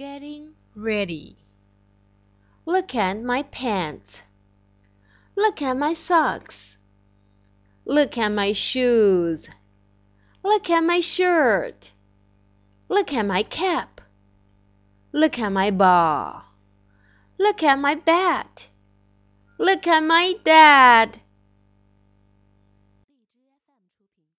getting ready. Look at my pants. Look at my socks. Look at my shoes. Look at my shirt. Look at my cap. Look at my ball. Look at my bat. Look at my dad.